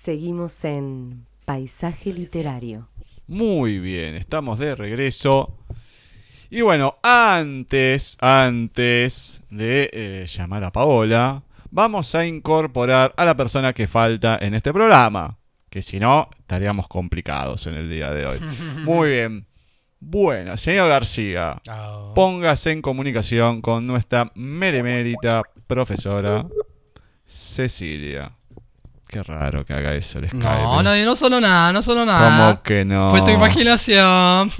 Seguimos en Paisaje Literario. Muy bien, estamos de regreso. Y bueno, antes, antes de eh, llamar a Paola, vamos a incorporar a la persona que falta en este programa. Que si no, estaríamos complicados en el día de hoy. Muy bien. Bueno, señor García, Oh. póngase en comunicación con nuestra meremérita profesora Cecilia. Qué raro que haga eso el Skype. No, no, no solo nada, no solo nada. ¿Cómo que no? Fue tu imaginación.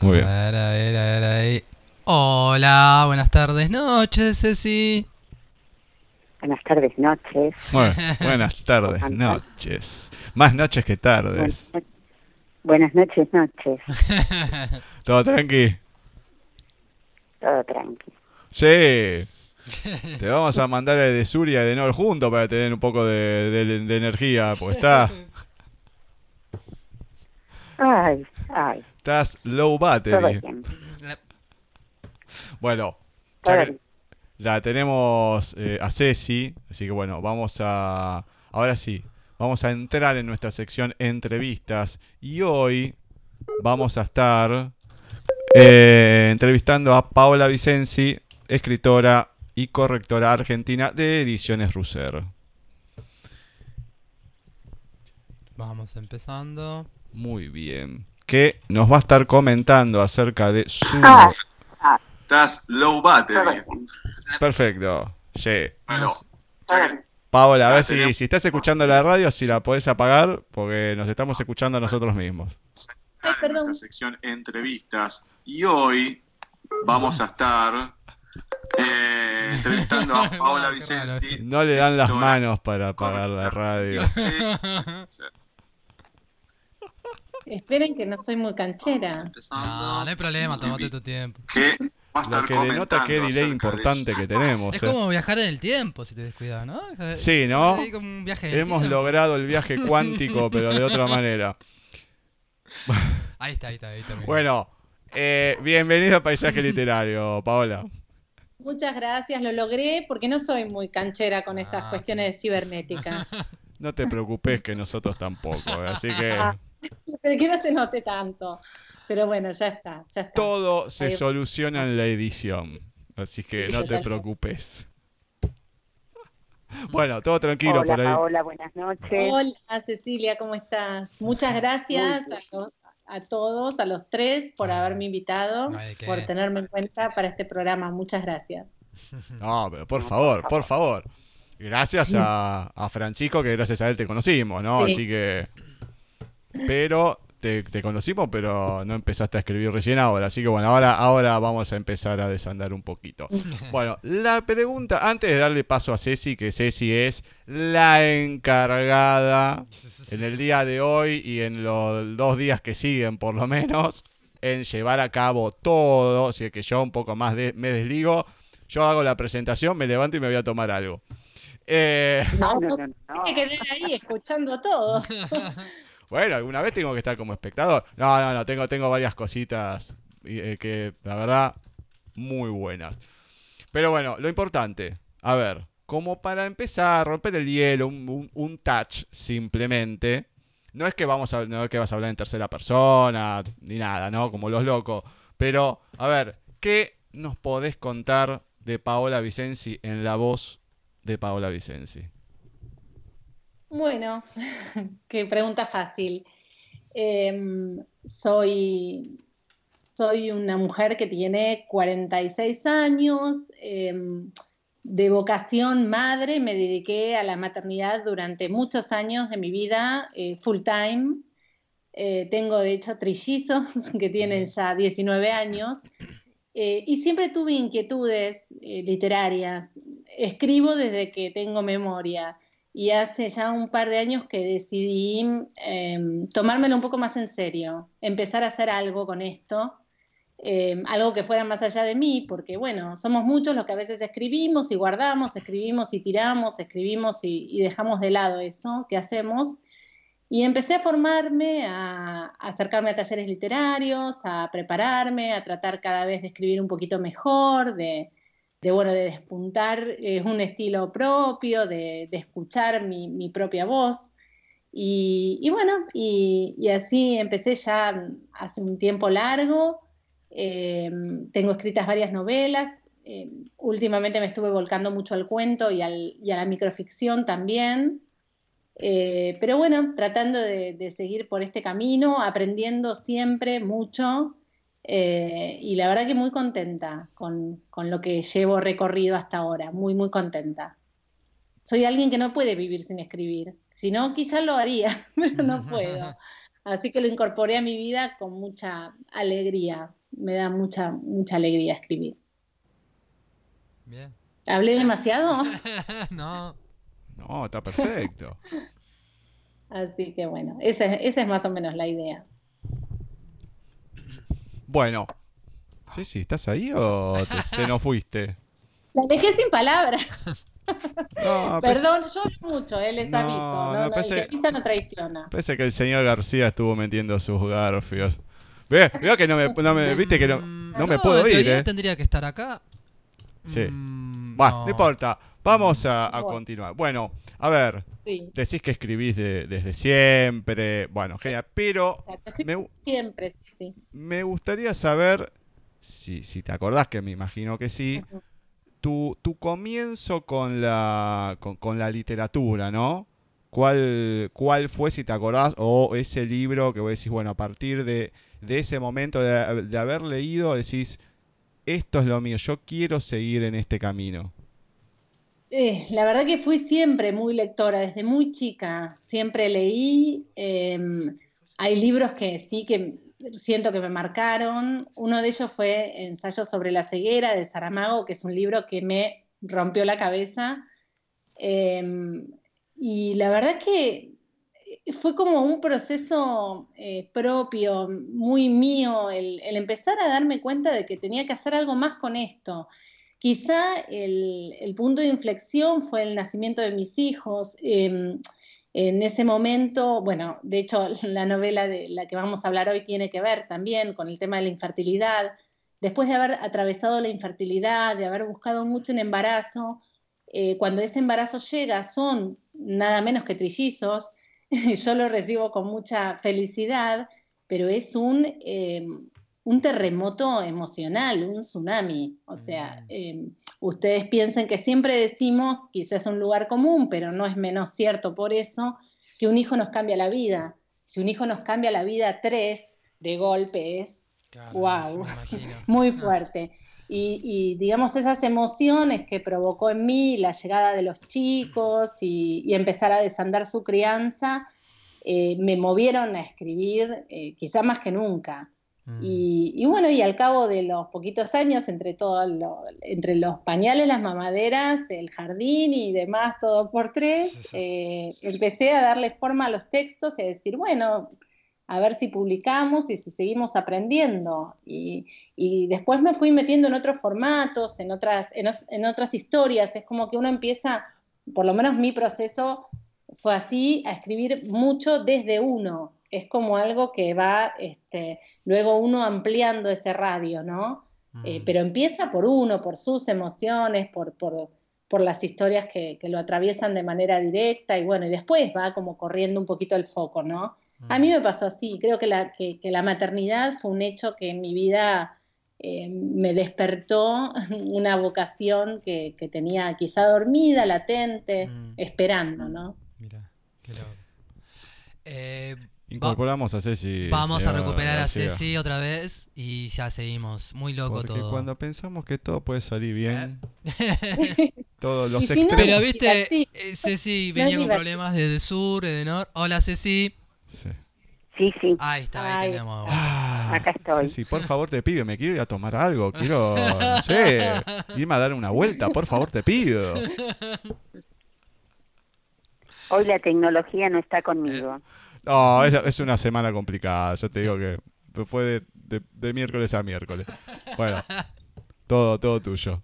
Muy bien. A ver, a ver, a ver, ahí. Hola, buenas tardes, noches, Ceci. Buenas tardes, noches. Bueno, buenas tardes, noches. Más noches que tardes. Buenas noches, noches. ¿Todo tranqui? Todo tranqui. Sí. Te vamos a mandar el de Suria y de Nor juntos para tener un poco de, de- de energía, porque está, Ay, ay, estás low todo battery. bien. Bueno, ya que bien. la tenemos eh, a Ceci, así que bueno, vamos a... Ahora sí, vamos a entrar en nuestra sección entrevistas y hoy vamos a estar eh, entrevistando a Paola Vicenzi, escritora y correctora argentina de Ediciones Russer. Vamos empezando. Muy bien. Que nos va a estar comentando acerca de su... Ah, Estás low battery. Perfecto. Sí. Bueno. Paola, a Ah, ver si, estás escuchando la radio, si la podés apagar, porque nos estamos escuchando a nosotros mismos. Ay, en nuestra sección entrevistas y hoy vamos a estar eh, entrevistando a Paola. Vicenzi. No le dan las manos para apagar la radio. Esperen que no soy muy canchera. No, no hay problema, tomate tu tiempo. que va a estar Lo que denota qué delay de importante que tenemos. Es eh. como viajar en el tiempo, si te descuidas, ¿no? Sí, ¿no? Un viaje en Hemos tiempo. logrado el viaje cuántico, pero de otra manera. Ahí está, ahí está, ahí está. Bueno, eh, bienvenido a Paisaje Literario, Paola. Muchas gracias, lo logré porque no soy muy canchera con estas Ah, cuestiones cibernéticas. No te preocupes que nosotros tampoco, eh, así que Ah. Pero que no se note tanto. Pero bueno, ya está, ya está. todo se Ahí- soluciona en la edición. Así que no te preocupes. Bueno, todo tranquilo Hola, por ahí. Paola, buenas noches. Hola Cecilia, ¿cómo estás? Muchas gracias a, los- a todos, a los tres, por haberme invitado, No por tenerme en cuenta para este programa. Muchas gracias. No, pero por favor, por favor. Gracias a, a Francisco, que gracias a él te conocimos, ¿no? Sí. Así que. Pero te, te conocimos, pero no empezaste a escribir recién ahora. Así que bueno, ahora, ahora vamos a empezar a desandar un poquito. Bueno, la pregunta, antes de darle paso a Ceci, que Ceci es la encargada en el día de hoy y en los dos días que siguen, por lo menos, en llevar a cabo todo. Es que yo un poco más de- me desligo, yo hago la presentación, me levanto y me voy a tomar algo. Eh, No, No, no, no, no, no. hay que quedar ahí escuchando todo. bueno, alguna vez tengo que estar como espectador. No, no, no, tengo, tengo varias cositas eh, que, la verdad, muy buenas. Pero bueno, lo importante, a ver, como para empezar, romper el hielo, un, touch simplemente. No es que vamos a, no es que vas a hablar en tercera persona, ni nada, ¿no? Como los locos. Pero, a ver, ¿qué nos podés contar de Paola Vicenzi en la voz de Paola Vicenzi? Bueno, qué pregunta fácil. Em, soy, soy una mujer que tiene 46 años, em, de vocación madre, me dediqué a la maternidad durante muchos años de mi vida, eh, full time. Eh, tengo de hecho trillizos que tienen ya 19 años eh, y siempre tuve inquietudes literarias. Escribo desde que tengo memoria y hace ya un par de años que decidí eh, tomármelo un poco más en serio, empezar a hacer algo con esto, eh, algo que fuera más allá de mí, porque bueno, somos muchos los que a veces escribimos y guardamos, escribimos y tiramos, escribimos y, y dejamos de lado eso que hacemos. Y empecé a formarme, a, a acercarme a talleres literarios, a prepararme, a tratar cada vez de escribir un poquito mejor, de, de, bueno, de despuntar es un estilo propio, de, escuchar mi, propia voz. Y, bueno, y, así empecé ya hace un tiempo largo. Eh, tengo escritas varias novelas. Eh, últimamente me estuve volcando mucho al cuento y, a la microficción también. Eh, pero bueno, tratando de, seguir por este camino, aprendiendo siempre mucho eh, y la verdad que muy contenta con, lo que llevo recorrido hasta ahora, muy, muy contenta. Soy alguien que no puede vivir sin escribir, si no, quizás lo haría, pero no puedo. Así que lo incorporé a mi vida con mucha alegría, me da mucha, mucha alegría escribir. Bien. ¿Hablé demasiado? no. No, está perfecto. Así que bueno, esa, esa es más o menos la idea. Bueno. Sí, sí, ¿estás ahí o te, no fuiste? La dejé sin palabras. No, Perdón, yo hablo mucho, él está no, visto. No, no, el que no traiciona. Parece que el señor García estuvo metiendo sus garfios. Ve, veo que no me, no me viste que no, mm, no me puedo ir, ¿eh? tendría que estar acá. Sí. Mm, bueno, no. importa. Vamos a, continuar. Bueno, a ver. Decís que escribís desde siempre. Bueno, genial. Pero. siempre, me gustaría saber, si, si te acordás, que me imagino que sí, tu, tu comienzo con la, con, la literatura, ¿no? ¿Cuál, ¿Cuál fue, si te acordás, o ese libro que vos decís, bueno, a partir de, ese momento de, haber leído, decís, esto es lo mío, yo quiero seguir en este camino? Eh, la verdad que fui siempre muy lectora, desde muy chica, siempre leí. Em, hay libros que sí que siento que me marcaron. Uno de ellos fue Ensayo sobre la ceguera de Saramago, que es un libro que me rompió la cabeza. Em, y la verdad que fue como un proceso eh, propio, muy mío, el, empezar a darme cuenta de que tenía que hacer algo más con esto. Quizá el, punto de inflexión fue el nacimiento de mis hijos. Em, en ese momento, bueno, de hecho la novela de la que vamos a hablar hoy tiene que ver también con el tema de la infertilidad. Después de haber atravesado la infertilidad, de haber buscado mucho en embarazo, eh, cuando ese embarazo llega son nada menos que trillizos, yo lo recibo con mucha felicidad, pero es un, eh, un terremoto emocional, un tsunami. O sea, mm. em, ustedes piensen que siempre decimos, quizás es un lugar común, pero no es menos cierto por eso, que un hijo nos cambia la vida. Si un hijo nos cambia la vida tres de golpe es, wow, muy fuerte. Y, digamos, esas emociones que provocó en mí la llegada de los chicos y, empezar a desandar su crianza, eh, me movieron a escribir, eh, quizá más que nunca. Mm. Y, bueno, y al cabo de los poquitos años, entre todo entre los pañales, las mamaderas, el jardín y demás, todo por tres, eh, empecé a darle forma a los textos y a decir, bueno, a ver si publicamos y si seguimos aprendiendo. Y, después me fui metiendo en otros formatos, en otras, en otras historias. Es como que uno empieza, por lo menos mi proceso fue así, a escribir mucho desde uno es como algo que va, este, luego uno ampliando ese radio, ¿no? Eh, mm. pero empieza por uno, por sus emociones, por, por, las historias que, lo atraviesan de manera directa y bueno, y después va como corriendo un poquito el foco, ¿no? A mí mm. me pasó así, creo que la, que, la maternidad fue un hecho que en mi vida eh, me despertó una vocación que, tenía quizá dormida, latente, mm. esperando, ¿no? Mira, qué Incorporamos a Ceci. Vamos a recuperar a Ceci otra vez y ya seguimos. Muy loco Porque todo. cuando pensamos que todo puede salir bien, ¿Eh? todos los extremos. Pero viste, eh, Ceci venía con problemas desde sur, de norte. Hola Ceci. Sí. Sí, sí. Ahí está, ahí tenemos. Ah, Acá estoy. Ceci, por favor te pido, me quiero ir a tomar algo, quiero, no sé, irme a dar una vuelta, por favor te pido. Hoy la tecnología no está conmigo. No, es, una semana complicada. Yo te digo que fue de, miércoles a miércoles. Bueno, todo, todo tuyo.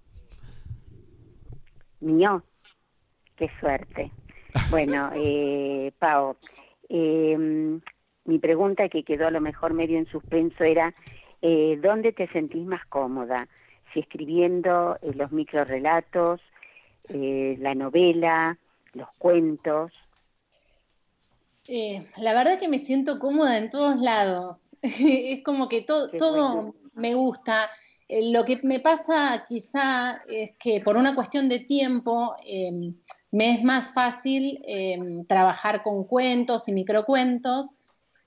Mío, qué suerte. Bueno, eh, Pau, em, mi pregunta que quedó a lo mejor medio en suspenso era, eh, ¿dónde te sentís más cómoda? si escribiendo eh, los microrelatos, eh, la novela, los cuentos. Eh, la verdad que me siento cómoda en todos lados. es como que to- todo me gusta. Eh, lo que me pasa quizá es que por una cuestión de tiempo eh, me es más fácil eh, trabajar con cuentos y microcuentos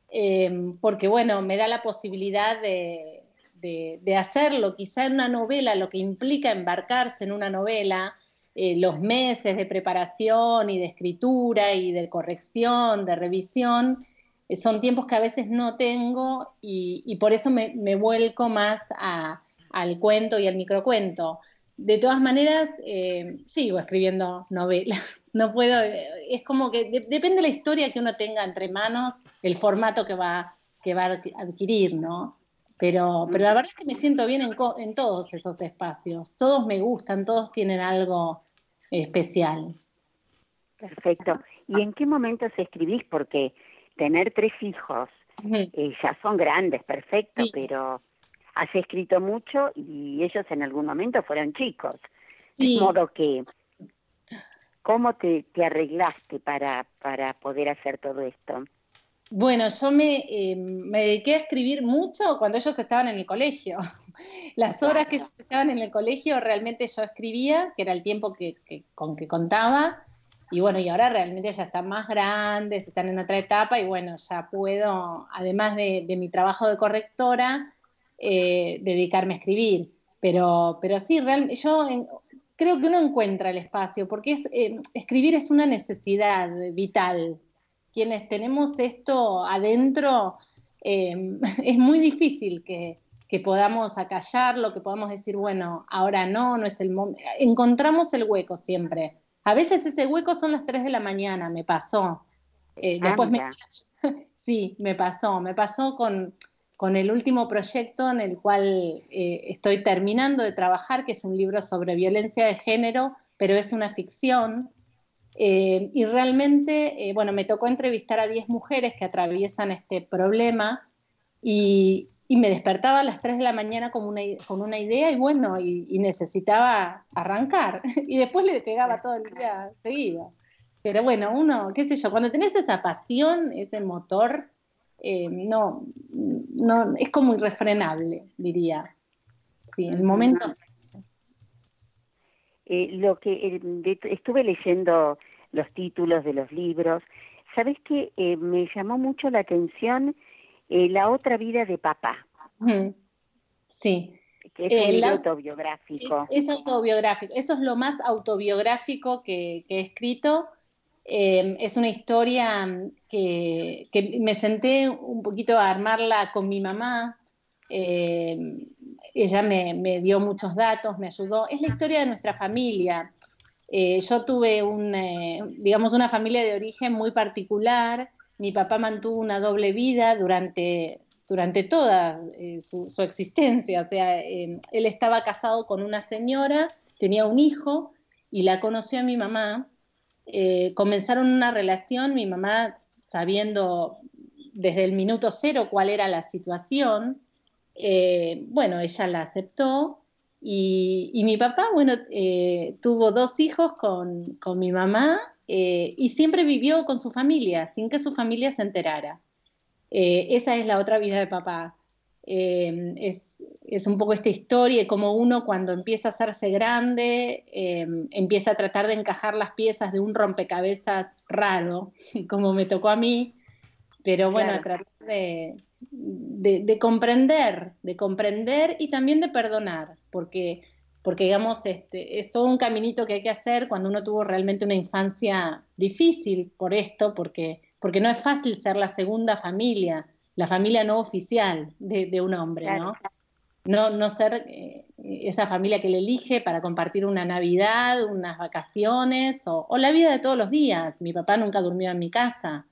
eh, porque bueno, me da la posibilidad de, de- de hacerlo. Quizá en una novela, lo que implica embarcarse en una novela, eh, los meses de preparación y de escritura y de corrección, de revisión, eh, son tiempos que a veces no tengo y, por eso me, vuelco más a- al cuento y al microcuento. De todas maneras, eh, sigo escribiendo novelas. No puedo, es como que de- depende de la historia que uno tenga entre manos, el formato que va, que va a adquirir, ¿no? Pero, pero la verdad es que me siento bien en, co- en todos esos espacios. Todos me gustan, todos tienen algo especial. Perfecto. ¿Y en qué momentos escribís? Porque tener tres hijos eh, ya son grandes, perfecto, Sí. pero has escrito mucho y ellos en algún momento fueron chicos. Sí. De modo que, ¿cómo te, te arreglaste para, para poder hacer todo esto? Bueno, yo me, eh, me dediqué a escribir mucho cuando ellos estaban en el colegio. Las horas que ellos estaban en el colegio realmente yo escribía, que era el tiempo que, que- con que contaba. Y bueno, y ahora realmente ya están más grandes, están en otra etapa y bueno, ya puedo, además de, de mi trabajo de correctora, eh, dedicarme a escribir. Pero, pero sí, real- yo en- creo que uno encuentra el espacio, porque es, eh, escribir es una necesidad vital quienes tenemos esto adentro, eh, es muy difícil que, que podamos acallarlo, que podamos decir, bueno, ahora no, no es el momento. Encontramos el hueco siempre. A veces ese hueco son las 3 de la mañana, me pasó. Eh, Ah, después me... sí, me pasó. Me pasó con, con el último proyecto en el cual eh, estoy terminando de trabajar, que es un libro sobre violencia de género, pero es una ficción. Eh, y realmente, eh, bueno, me tocó entrevistar a 10 mujeres que atraviesan este problema y, me despertaba a las 3 de la mañana con una, con una idea y bueno, y, y necesitaba arrancar. Y después le pegaba todo el día seguido. Pero bueno, uno, qué sé yo, cuando tenés esa pasión, ese motor, eh, no, no, es como irrefrenable, diría. Sí, el momento Eh, lo que eh, de- estuve leyendo los títulos de los libros, ¿sabes qué? Eh, me llamó mucho la atención La otra vida de papá. Sí, que es un libro la- autobiográfico. Es, es autobiográfico, eso es lo más autobiográfico que, que he escrito. Es una historia mm, que, que me senté un poquito a armarla con mi mamá. Eh, ella me, dio muchos datos, me ayudó. Es la historia de nuestra familia. Eh, yo tuve un, eh, digamos, una familia de origen muy particular. Mi papá mantuvo una doble vida durante, durante toda eh, su, su existencia. O sea, él estaba casado con una señora, tenía un hijo y la conoció a mi mamá. Comenzaron una relación, mi mamá sabiendo desde el minuto cero cuál era la situación. Eh, bueno, ella la aceptó y, y mi papá, bueno, eh, tuvo dos hijos con, con mi mamá eh, y siempre vivió con su familia, sin que su familia se enterara. Esa es la otra vida de papá. Es, es un poco esta historia de cómo uno cuando empieza a hacerse grande, empieza a tratar de encajar las piezas de un rompecabezas raro, como me tocó a mí, pero bueno, Claro. a tratar de, de, de comprender, de comprender y también de perdonar, porque, porque digamos, este, es todo un caminito que hay que hacer cuando uno tuvo realmente una infancia difícil por esto, porque, porque no es fácil ser la segunda familia, la familia no oficial de, de un hombre. ¿no? No, no ser eh, esa familia que le elige para compartir una Navidad, unas vacaciones o, o la vida de todos los días. Mi papá nunca durmió en mi casa.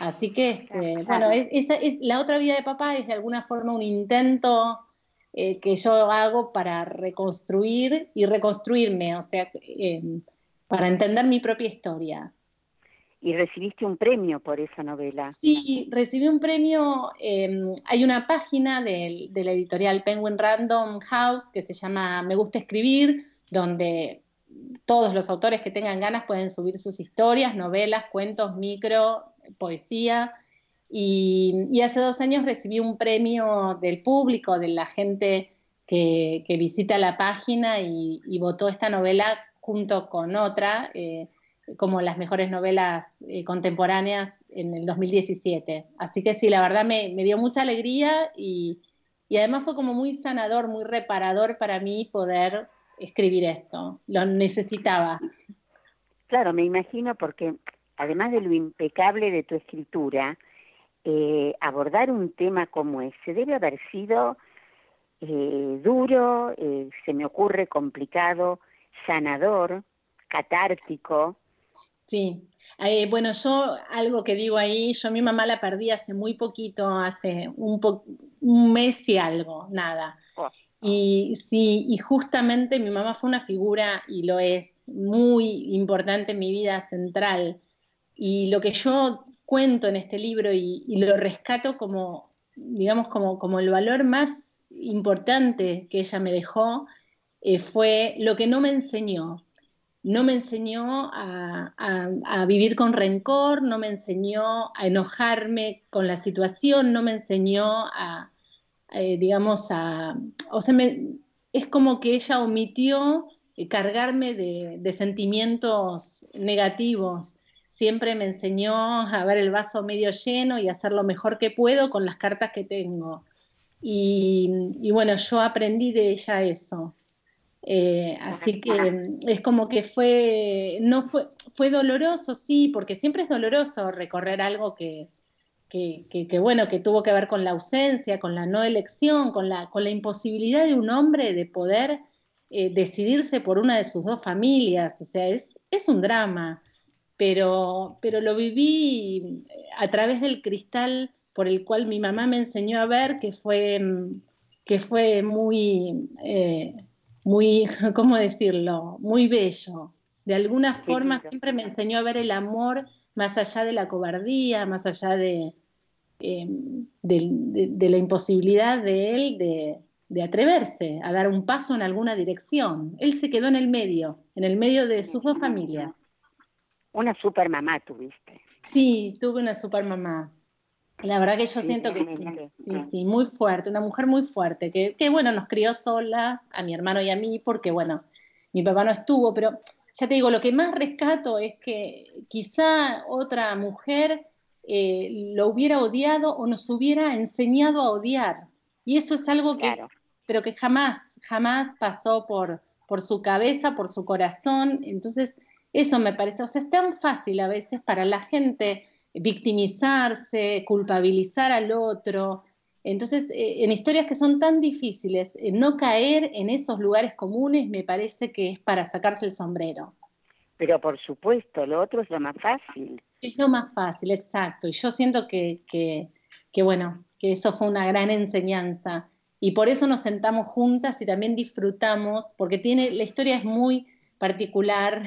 Así que, este, Claro. bueno, es- es, la otra vida de papá es de alguna forma un intento eh, que yo hago para reconstruir y reconstruirme, o sea, eh, para entender mi propia historia. y recibiste un premio por esa novela. Sí, recibí un premio. em, hay una página del, de la editorial Penguin Random House que se llama Me gusta escribir, donde todos los autores que tengan ganas pueden subir sus historias, novelas, cuentos, micro, poesía. Y, hace dos años recibí un premio del público, de la gente que, visita la página y, y votó esta novela junto con otra. eh, como las mejores novelas eh, contemporáneas en el 2017. Así que sí, la verdad me, me dio mucha alegría y, y además fue como muy sanador, muy reparador para mí poder escribir esto. Lo necesitaba. Claro, me imagino porque además de lo impecable de tu escritura, eh, abordar un tema como ese debe haber sido eh, duro, eh, se me ocurre complicado, sanador, catártico. Sí, bueno, yo algo que digo ahí, yo a mi mamá la perdí hace muy poquito, hace un, po- un mes y algo, nada. Oh. Y sí, y justamente mi mamá fue una figura, y lo es, muy importante en mi vida central. Y lo que yo cuento en este libro y, lo rescato como, digamos, como, como el valor más importante que ella me dejó, eh, fue lo que no me enseñó. No me enseñó a, vivir con rencor, no me enseñó a enojarme con la situación, no me enseñó a, eh, digamos, a... O sea, es como que ella omitió eh, cargarme de sentimientos negativos. Siempre me enseñó a ver el vaso medio lleno y hacer lo mejor que puedo con las cartas que tengo. Y, bueno, yo aprendí de ella eso. Eh, así que es como que fue, no fue, fue doloroso, sí, porque siempre es doloroso recorrer algo que- que, bueno, que tuvo que ver con la ausencia, con la no elección, con la, con la imposibilidad de un hombre de poder eh, decidirse por una de sus dos familias. O sea, es, es un drama, pero, pero lo viví eh, a través del cristal por el cual mi mamá me enseñó a ver, que fue, mm, que fue muy, eh, muy, ¿cómo decirlo? Muy bello. De alguna forma siempre me enseñó a ver el amor más allá de la cobardía, más allá de, eh, de, de- de la imposibilidad de él de, de atreverse a dar un paso en alguna dirección. Él se quedó en el medio, en el medio de sus dos familias. Una super mamá tuviste. Sí, tuve una super mamá. La verdad que yo Sí, siento que sí, sí, sí, muy fuerte, una mujer muy fuerte, que, que bueno, nos crió sola, a mi hermano y a mí, porque bueno, mi papá no estuvo, pero ya te digo, lo que más rescato es que quizá otra mujer eh, lo hubiera odiado o nos hubiera enseñado a odiar. Y eso es algo que, Claro. pero que jamás, jamás pasó por, por su cabeza, por su corazón. Entonces, eso me parece, o sea, es tan fácil a veces para la gente victimizarse, culpabilizar al otro. Entonces, eh, en historias que son tan difíciles, eh, no caer en esos lugares comunes me parece que es para sacarse el sombrero. Pero por supuesto, lo otro es lo más fácil. Es lo más fácil, exacto. Y yo siento que, que, que, bueno, que eso fue una gran enseñanza. Y por eso nos sentamos juntas y también disfrutamos, porque tiene, la historia es muy particular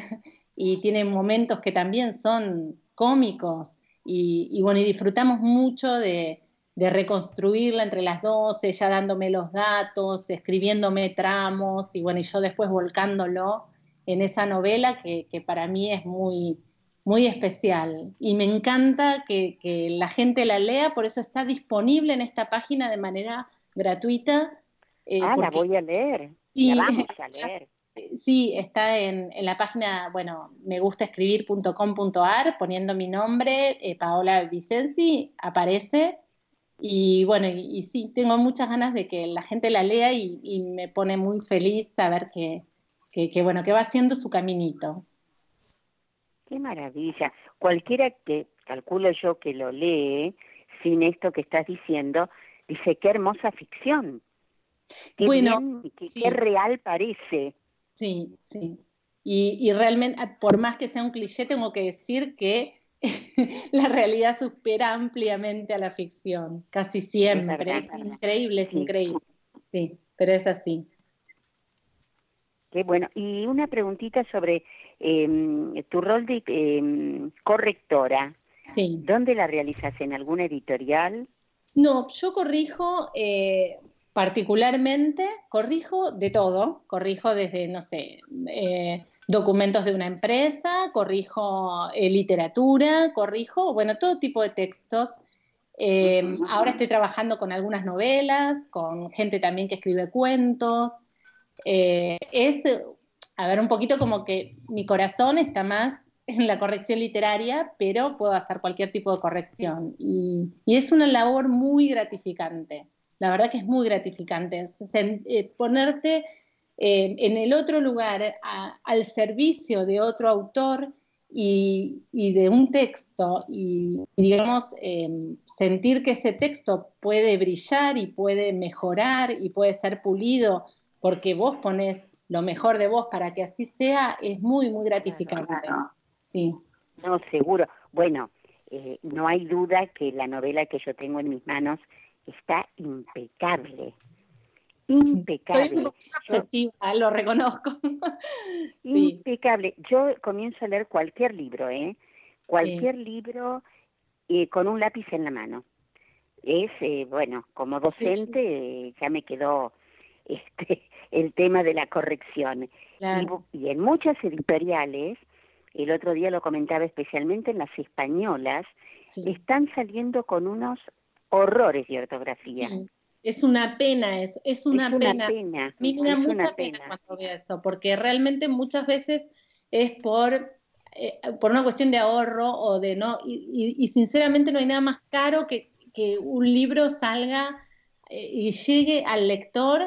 y tiene momentos que también son cómicos. Y, y bueno, y disfrutamos mucho de, de reconstruirla entre las dos, ella dándome los datos, escribiéndome tramos, y bueno, y yo después volcándolo en esa novela que, que para mí es muy, muy especial. Y me encanta que, que la gente la lea, por eso está disponible en esta página de manera gratuita. eh, ah, la voy a leer. Sí. La vamos a leer. Sí, está en, en la página, bueno, me gusta escribir.com.ar, poniendo mi nombre, eh, Paola Vicenzi, aparece. Y bueno, y, y sí, tengo muchas ganas de que la gente la lea y, y me pone muy feliz saber que, que, que, bueno, que va haciendo su caminito. Qué maravilla. Cualquiera que, calculo yo, que lo lee sin esto que estás diciendo, dice, qué hermosa ficción. Qué Bueno, bien, qué, sí. qué real parece. Sí, sí. Y, y realmente, ah, por más que sea un cliché, tengo que decir que la realidad supera ampliamente a la ficción, casi siempre. Es, increíble, es Sí. increíble. Sí, pero es así. Qué bueno. Y una preguntita sobre eh, tu rol de, eh, correctora. Sí. ¿Dónde la realizas? ¿En alguna editorial? No, yo corrijo eh, particularmente, corrijo de todo, corrijo desde, no sé, eh, documentos de una empresa, corrijo eh, literatura, corrijo, bueno, todo tipo de textos. Eh, ahora estoy trabajando con algunas novelas, con gente también que escribe cuentos. Es, a ver, un poquito como que mi corazón está más en la corrección literaria, pero puedo hacer cualquier tipo de corrección. Y, y es una labor muy gratificante. La verdad que es muy gratificante. Sen- eh, ponerte eh, en el otro lugar, a- al servicio de otro autor y, y de un texto, y, y, digamos, eh, sentir que ese texto puede brillar y puede mejorar y puede ser pulido porque vos pones lo mejor de vos para que así sea, es muy, muy gratificante. Sí. No, seguro. Bueno, eh, no hay duda que la novela que yo tengo en mis manos está impecable. Impecable. Yo- lo reconozco. Impecable. Yo comienzo a leer cualquier libro, ¿eh? Cualquier libro eh, con un lápiz en la mano. Es, eh, bueno, como docente eh, ya me quedó este el tema de la corrección. Y, Claro. bu- y en muchas editoriales, el otro día lo comentaba especialmente en las españolas, Sí. están saliendo con unos horrores de ortografía. Sí. Es una pena, es, es una es pena. una pena. A mí me da es mucha pena, cuando veo eso, porque realmente muchas veces es por, eh, por una cuestión de ahorro o de no, y, y- y sinceramente no hay nada más caro que, que un libro salga eh, y llegue al lector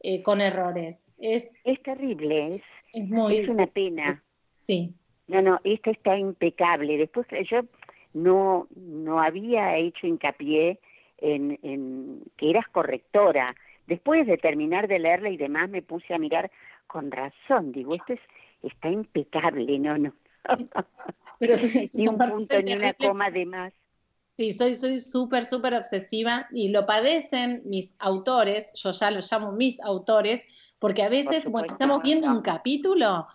eh, con errores. Es, Es terrible, es, es muy... es una pena. Sí, No, no, esta está impecable. Después eh, yo no, no había hecho hincapié en, en que eras correctora. Después de terminar de leerla y demás me puse a mirar con razón. Digo, esto es, está impecable, no, no. pero sí, ni un punto ni una coma de más. Sí, soy soy súper, súper obsesiva y lo padecen mis autores, yo ya los llamo mis autores, porque a veces, supuesto. bueno, estamos viendo un capítulo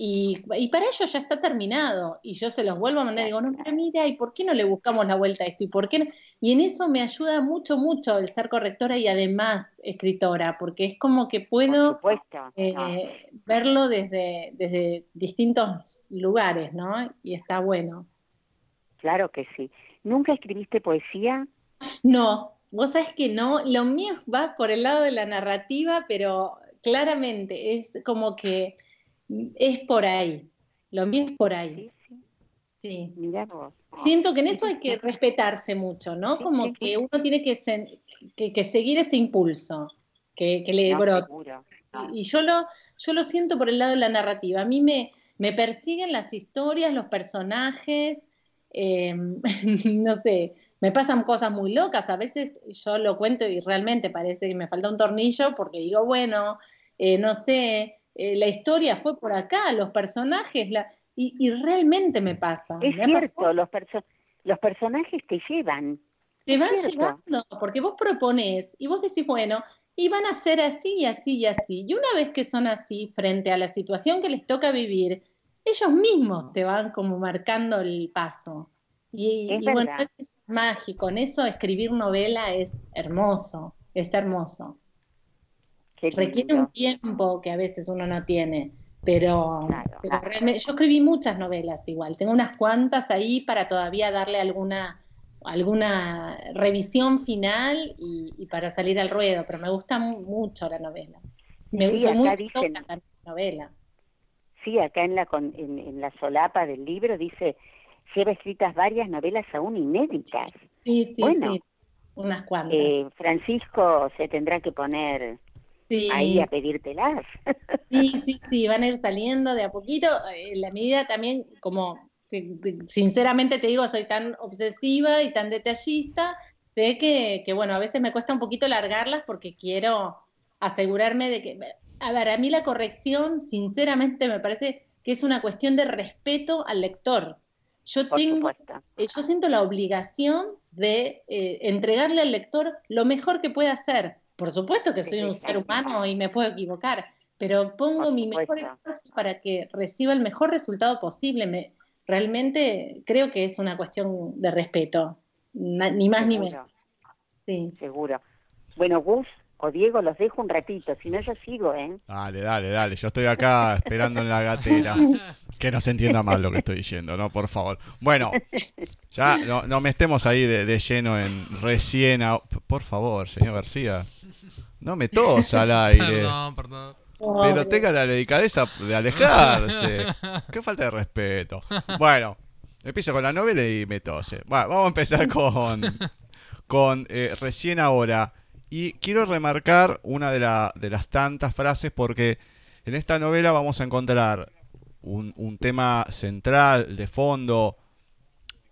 y, y para ellos ya está terminado y yo se los vuelvo a mandar y digo, no, pero mira, ¿y por qué no le buscamos la vuelta a esto? ¿Y por qué no? Y en eso me ayuda mucho, mucho el ser correctora y además escritora, porque es como que puedo no. eh, verlo desde, desde distintos lugares, ¿no? Y está bueno. Claro que sí. ¿Nunca escribiste poesía? No, vos sabés que no, lo mío va por el lado de la narrativa, pero claramente es como que es por ahí, lo mío es por ahí, Sí, vos. Siento que en eso hay que respetarse mucho, ¿no? Como que uno tiene que, sen- que, que seguir ese impulso que, que le No, brota. Y yo lo, yo lo siento por el lado de la narrativa. A mí me, me persiguen las historias, los personajes, eh, no sé, me pasan cosas muy locas. A veces yo lo cuento y realmente parece que me falta un tornillo porque digo, bueno, eh, no sé, eh, la historia fue por acá, los personajes, la, y, y realmente me pasa. Es Me cierto, los, perso- los personajes te llevan. Te van cierto. llevando, porque vos propones y vos decís, bueno, y van a ser así y así y así. Y una vez que son así frente a la situación que les toca vivir, ellos mismos te van como marcando el paso. Y, Es y bueno, es mágico. En eso escribir novela es hermoso, es hermoso. Requiere un tiempo que a veces uno no tiene, pero, Claro, pero claro. realmente, yo escribí muchas novelas igual, tengo unas cuantas ahí para todavía darle alguna, alguna revisión final y, y para salir al ruedo, pero me gusta mu- mucho la novela. Me Sí, gusta mucho dicen- la novela. Sí, acá en la, con- en, en la solapa del libro dice, lleva escritas varias novelas aún inéditas. Sí, sí, Bueno. sí, unas cuantas. Eh, Francisco se tendrá que poner sí. ahí a pedírtelas. Sí, sí, sí, van a ir saliendo de a poquito. Eh, En la medida también, como sinceramente te digo, soy tan obsesiva y tan detallista, sé que, que, bueno, a veces me cuesta un poquito largarlas porque quiero asegurarme de que, a ver, a mí la corrección, sinceramente, me parece que es una cuestión de respeto al lector. Yo Por tengo, eh, yo siento la obligación de eh, entregarle al lector lo mejor que pueda hacer. Por supuesto que soy un ser humano y me puedo equivocar, pero pongo mi mejor esfuerzo para que reciba el mejor resultado posible. Me, realmente creo que es una cuestión de respeto, ni más ni menos. Sí. Seguro. Bueno, Gus o Diego, los dejo un ratito, si no yo sigo, ¿eh? Dale, dale, dale. Yo estoy acá esperando en la gatera. Que no se entienda mal lo que estoy diciendo, ¿no? Por favor. Bueno, ya no, no me estemos ahí de, lleno en recién. Por favor, señor García. No me tos al aire. Perdón, perdón. Pero tenga la delicadeza de alejarse. Qué falta de respeto. Bueno, empiezo con la novela y me tose. Bueno, vamos a empezar con, con eh, recién ahora. Y quiero remarcar una de, las tantas frases porque en esta novela vamos a encontrar un, tema central de fondo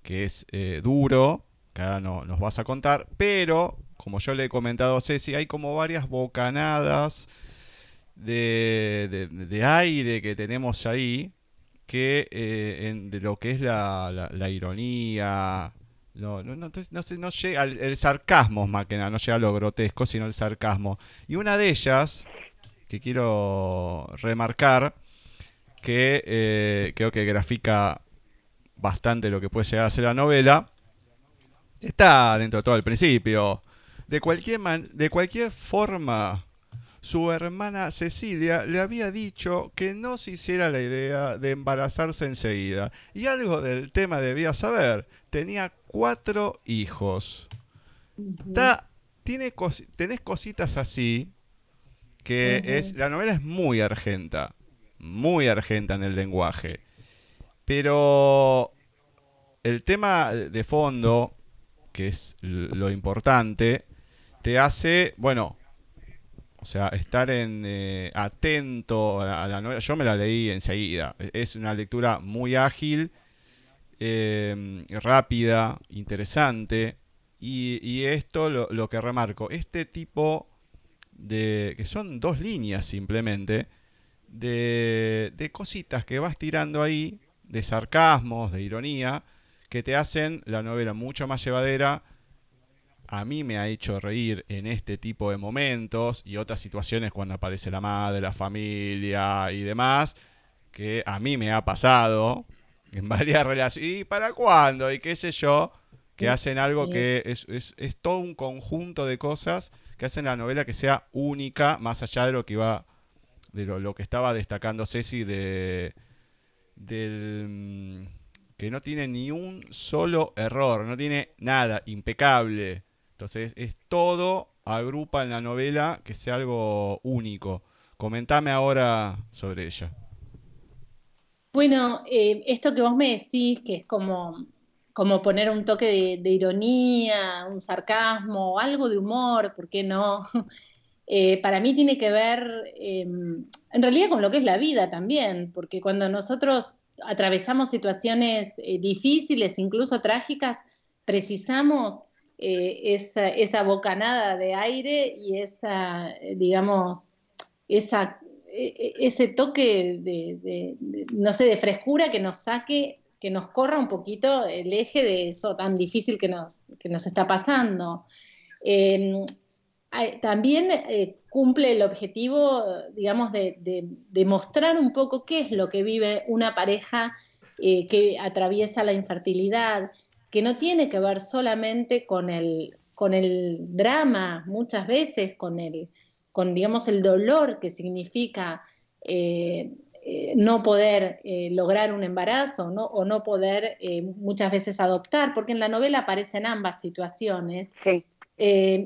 que es eh, duro, que ahora no, nos vas a contar, pero como yo le he comentado a Ceci, hay como varias bocanadas de, aire que tenemos ahí, que eh, de lo que es la, ironía, no, no, no, no, no llega el sarcasmo más que no llega a lo grotesco, sino el sarcasmo. Y una de ellas, que quiero remarcar, que eh, creo que grafica bastante lo que puede llegar a ser la novela, está dentro de todo el principio. De cualquier, de cualquier forma, su hermana Cecilia le había dicho que no se hiciera la idea de embarazarse enseguida. Y algo del tema debía saber. Tenía cuatro hijos. tiene tenés cositas así que es la novela es muy argenta, muy argenta en el lenguaje. Pero el tema de fondo, que es lo importante, te hace, bueno, o sea, estar en eh, atento a la novela. Yo me la leí enseguida. Es una lectura muy ágil, em, rápida, interesante. Y, esto lo, que remarco, este tipo de... que son dos líneas simplemente, de cositas que vas tirando ahí, de sarcasmos, de ironía, que te hacen la novela mucho más llevadera a mí me ha hecho reír en este tipo de momentos y otras situaciones cuando aparece la madre, la familia y demás, que a mí me ha pasado en varias relaciones. ¿Y para cuándo? Y qué sé yo, que hacen algo que es, es, todo un conjunto de cosas que hacen la novela que sea única, más allá de lo que iba, de lo, que estaba destacando Ceci de del mm, que no tiene ni un solo error, no tiene nada, impecable. Entonces es todo agrupa en la novela que sea algo único. Comentame ahora sobre ella. Bueno, eh, esto que vos me decís, que es como, como poner un toque de, ironía, un sarcasmo, algo de humor, ¿por qué no? Eh, para mí tiene que ver em, en realidad con lo que es la vida también, porque cuando nosotros atravesamos situaciones eh, difíciles, incluso trágicas, precisamos eh, esa, esa, bocanada de aire y esa, eh, digamos, esa, ese toque de, no sé, de frescura que nos saque, que nos corra un poquito el eje de eso tan difícil que nos, que nos está pasando. Em, también eh, cumple el objetivo, digamos, de, de, mostrar un poco qué es lo que vive una pareja que atraviesa la infertilidad, que no tiene que ver solamente con el, con el drama, muchas veces con el, con digamos el dolor que significa eh, eh, no poder eh, lograr un embarazo o no poder muchas veces adoptar, porque en la novela aparecen ambas situaciones,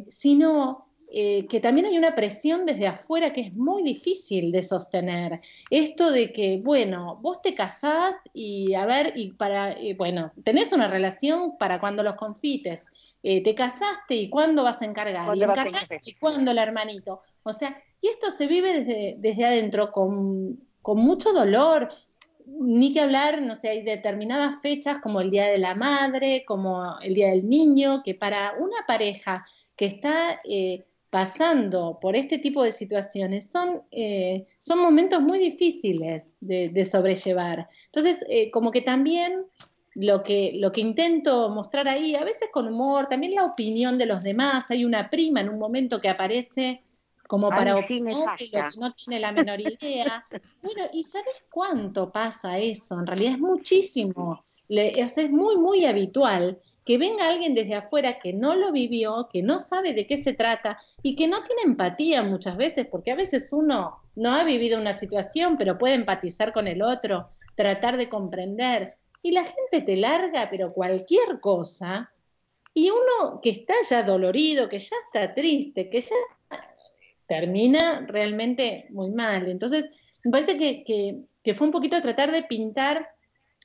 sino que también hay una presión desde afuera que es muy difícil de sostener. Esto de que, bueno, vos te casás y a ver, y para, bueno, tenés una relación para cuando los confites. Eh, te casaste y cuándo vas a encargar, y encargaste y cuándo el hermanito. O sea, y esto se vive desde, desde adentro con, con mucho dolor, ni que hablar, no sé, hay determinadas fechas como el Día de la Madre, como el Día del Niño, que para una pareja que está eh, pasando por este tipo de situaciones son, eh, son momentos muy difíciles de, sobrellevar. Entonces, como que también lo que, lo que intento mostrar ahí, a veces con humor, también la opinión de los demás, hay una prima en un momento que aparece como Ay, para sí, me opinar de lo pasa. que no tiene la menor idea. Bueno, ¿y sabes cuánto pasa eso? En realidad es muchísimo. Le- es muy, muy habitual que venga alguien desde afuera que no lo vivió, que no sabe de qué se trata y que no tiene empatía muchas veces, porque a veces uno no ha vivido una situación, pero puede empatizar con el otro, tratar de comprender. Y la gente te larga, pero cualquier cosa, y uno que está ya dolorido, que ya está triste, que ya termina realmente muy mal. Entonces, me parece que, que- fue un poquito tratar de pintar,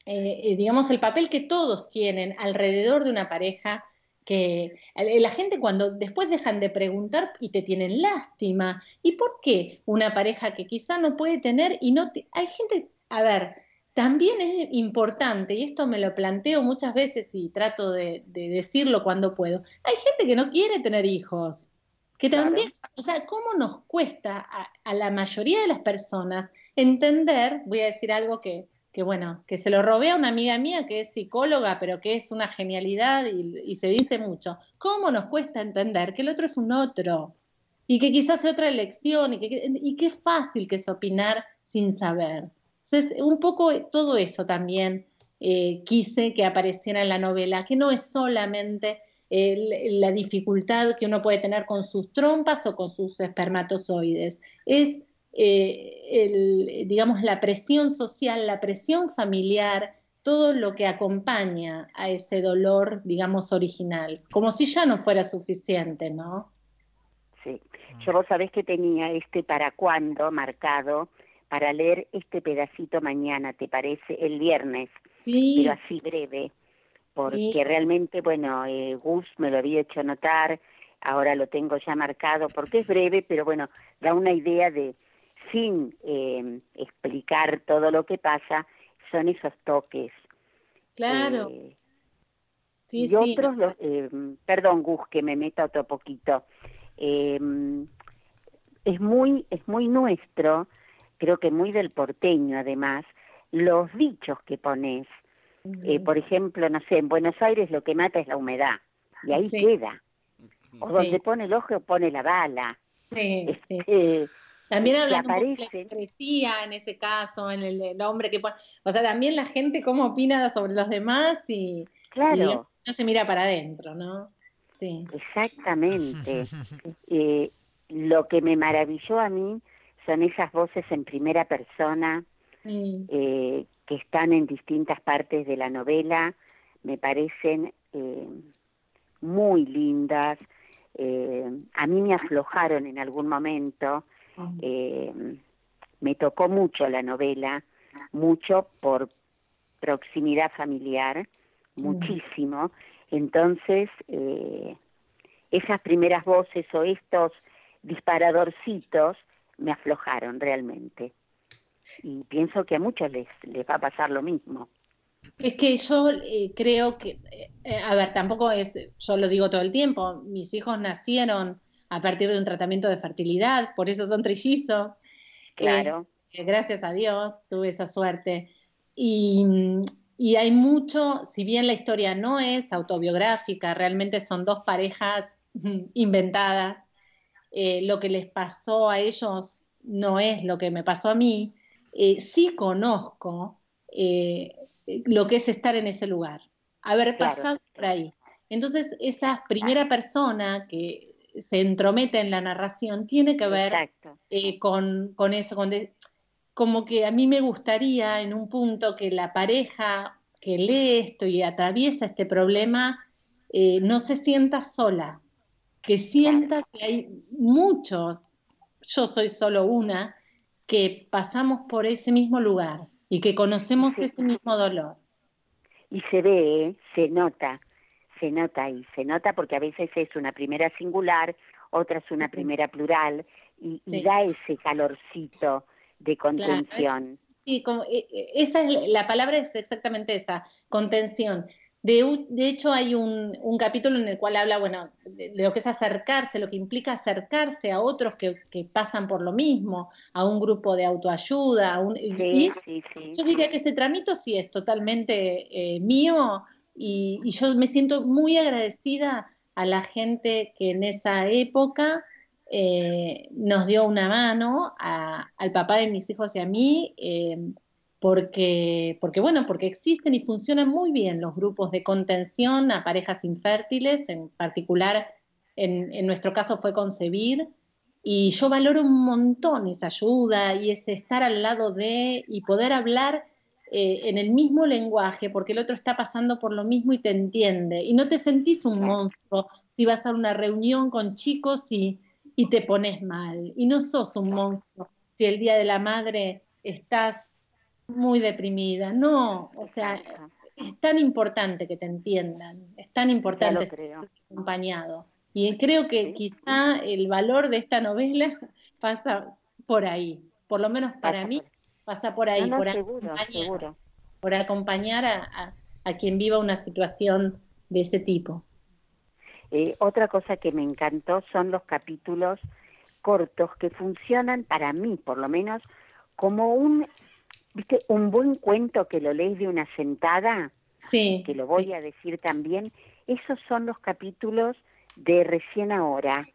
eh, eh, digamos, el papel que todos tienen alrededor de una pareja, que eh, la gente cuando después dejan de preguntar y te tienen lástima. ¿Y por qué una pareja que quizá no puede tener y no... te- Hay gente, a ver, también es importante, y esto me lo planteo muchas veces y trato de, de decirlo cuando puedo, hay gente que no quiere tener hijos, que Claro. también, o sea, ¿cómo nos cuesta a, a la mayoría de las personas entender, voy a decir algo que, que, bueno, que se lo robé a una amiga mía que es psicóloga, pero que es una genialidad y, y se dice mucho, ¿cómo nos cuesta entender que el otro es un otro? Y que quizás sea otra elección, y, que, y qué fácil que es opinar sin saber. Entonces, un poco todo eso también eh, quise que apareciera en la novela, que no es solamente eh, la dificultad que uno puede tener con sus trompas o con sus espermatozoides, es, eh, el, digamos, la presión social, la presión familiar, todo lo que acompaña a ese dolor, digamos, original, como si ya no fuera suficiente, ¿no? Sí. Yo vos sabés que tenía este para cuándo marcado para leer este pedacito mañana, ¿te parece? El viernes, Sí, pero así breve, porque Sí. realmente, bueno, eh, Gus me lo había hecho notar, ahora lo tengo ya marcado, porque es breve, pero bueno, da una idea de, sin eh, explicar todo lo que pasa, son esos toques. claro. Eh, sí, y sí. otros, los- eh, perdón Gus, que me meta otro poquito, eh, es muy, es muy nuestro, creo que muy del porteño además, los dichos que pones. Eh, por ejemplo, no sé, en Buenos Aires lo que mata es la humedad, y ahí Sí. queda. O Sí. donde pone el ojo pone la bala. Sí, sí. Eh, También hablando de la hipocresía en ese caso, en el, el hombre que pone, o sea, también la gente cómo opina sobre los demás y, y claro, no se mira para adentro, ¿no? Sí. exactamente. Eh, lo que me maravilló a mí son esas voces en primera persona Mm, eh, que están en distintas partes de la novela, me parecen eh, muy lindas. Eh, a mí me aflojaron en algún momento, me tocó mucho la novela, mucho por proximidad familiar, muchísimo. Entonces, eh, esas primeras voces o estos disparadorcitos me aflojaron realmente. Y pienso que a muchos les, les va a pasar lo mismo. Es que yo eh, creo que, eh, a ver, tampoco es, yo lo digo todo el tiempo, mis hijos nacieron a partir de un tratamiento de fertilidad, por eso son trillizos. Claro, Eh, gracias a Dios tuve esa suerte. Y, y hay mucho, si bien la historia no es autobiográfica, realmente son dos parejas inventadas, eh, lo que les pasó a ellos no es lo que me pasó a mí, eh, sí conozco eh, lo que es estar en ese lugar, haber Claro. pasado por ahí. Entonces, esa primera persona que se entromete en la narración tiene que ver con, con eso, con de- como que a mí me gustaría en un punto que la pareja que lee esto y atraviesa este problema no se sienta sola, que sienta que hay muchos, yo soy solo una, que pasamos por ese mismo lugar y que conocemos Sí. ese mismo dolor. Y se ve, ¿eh? se nota, se nota y se nota porque a veces es una primera singular, otra es una Sí. primera plural y, da ese calorcito de contención. Sí, como, eh, eh, esa es la palabra es exactamente esa, contención. De, hecho, hay un, un capítulo en el cual habla, bueno, de, de lo que es acercarse, lo que implica acercarse a otros que, que pasan por lo mismo, a un grupo de autoayuda, a un, y Sí, eso- sí, sí. yo diría que ese tramito sí es totalmente eh, mío y, y yo me siento muy agradecida a la gente que en esa época eh, nos dio una mano al papá de mis hijos y a mí, eh, porque, porque, bueno, porque existen y funcionan muy bien los grupos de contención a parejas infértiles, en particular en, nuestro caso fue concebir, y yo valoro un montón esa ayuda y ese estar al lado de y poder hablar eh, en el mismo lenguaje, porque el otro está pasando por lo mismo y te entiende. Y no te sentís un monstruo si vas a una reunión con chicos y, y te pones mal. Y no sos un monstruo si el día de la madre estás muy deprimida. No, o sea, es tan importante que te entiendan, es tan importante acompañado. Y creo que quizá el valor de esta novela pasa por ahí, por lo menos para mí pasa por ahí, por, acompañar, por acompañar a, quien viva una situación de ese tipo. Eh, otra cosa que me encantó son los capítulos cortos que funcionan para mí, por lo menos, como un, ¿viste? un buen cuento que lo lees de una sentada, sí, que lo voy a decir también. Esos son los capítulos de recién ahora,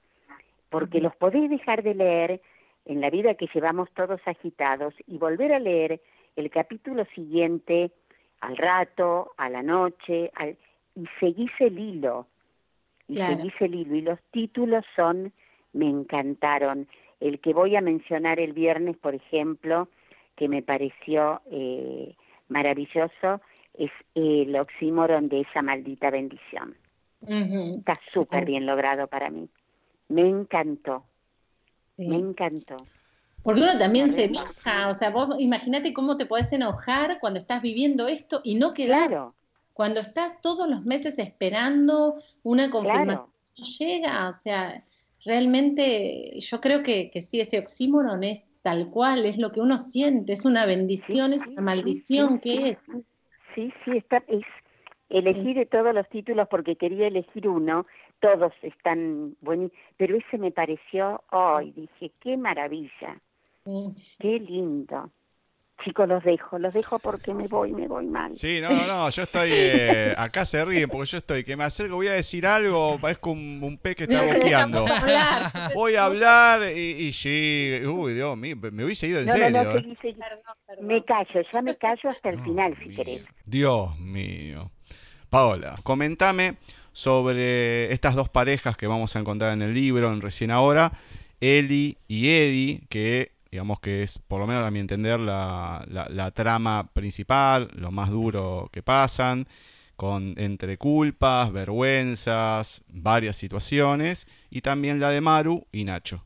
porque los podéis dejar de leer en la vida que llevamos todos agitados y volver a leer el capítulo siguiente al rato, a la noche, y seguís el hilo, y seguís el hilo. Y los títulos son, me encantaron. El que voy a mencionar el viernes, por ejemplo, que me pareció eh, maravilloso, es el oxímoron de esa maldita bendición. Está súper bien logrado para mí. Me encantó. Me encantó. Porque uno también se enoja, o sea, vos imagínate cómo te podés enojar cuando estás viviendo esto y no quedar. Claro. Cuando estás todos los meses esperando una confirmación, no llega, o sea, realmente yo creo que, que sí, ese oxímoron es tal cual, es lo que uno siente, es una bendición, es una maldición, ¿qué es? Sí, sí, está, es Elegí de todos los títulos porque quería elegir uno, todos están buenos, pero ese me pareció, ay, dije, qué maravilla, qué lindo. Chicos, los dejo, los dejo porque me voy, me voy mal. Sí, no, no, yo estoy, eh, acá se ríen porque yo estoy, que me acerco, voy a decir algo, parezco un, un pez que está boqueando. Voy a hablar y, y sí, uy, Dios mío, me hubiese ido en serio. Eh. Me callo, ya me callo hasta el final si querés. Dios mío. Paola, comentame sobre estas dos parejas que vamos a encontrar en el libro, en recién ahora, Eli y Eddie, que digamos que es, por lo menos a mi entender, la, la, trama principal, lo más duro que pasan, con entre culpas, vergüenzas, varias situaciones, y también la de Maru y Nacho.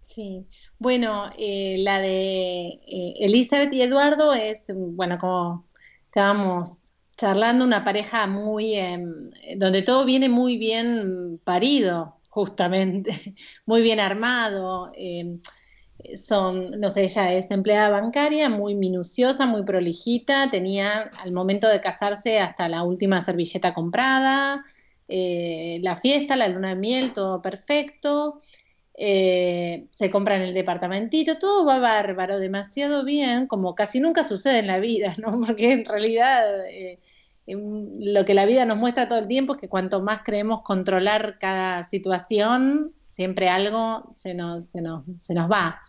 Sí, bueno, eh, la de eh, Elizabeth y Eduardo es, bueno, como estábamos charlando una pareja muy, em, donde todo viene muy bien parido, justamente, muy bien armado. Em, son, no sé, ella es empleada bancaria, muy minuciosa, muy prolijita, tenía al momento de casarse hasta la última servilleta comprada, eh, la fiesta, la luna de miel, todo perfecto. Eh, se compra en el departamentito, todo va bárbaro, demasiado bien, como casi nunca sucede en la vida, ¿no? Porque en realidad eh, em, lo que la vida nos muestra todo el tiempo es que cuanto más creemos controlar cada situación, siempre algo se nos, se nos, se nos va.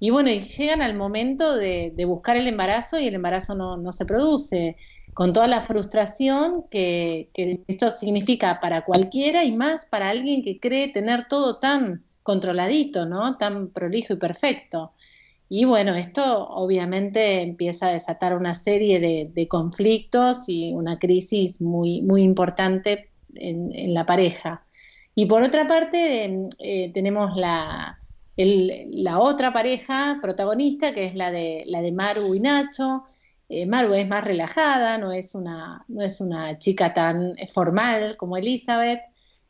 Y bueno, llegan al momento de, buscar el embarazo y el embarazo no, no se produce, con toda la frustración que, que esto significa para cualquiera y más para alguien que cree tener todo tan controladito, ¿no? Tan prolijo y perfecto. Y bueno, esto obviamente empieza a desatar una serie de, conflictos y una crisis muy, muy importante en, la pareja. Y por otra parte, eh, tenemos la, la, otra pareja protagonista, que es la de, la de Maru y Nacho. Eh, Maru es más relajada, no es, una, no es una chica tan formal como Elizabeth.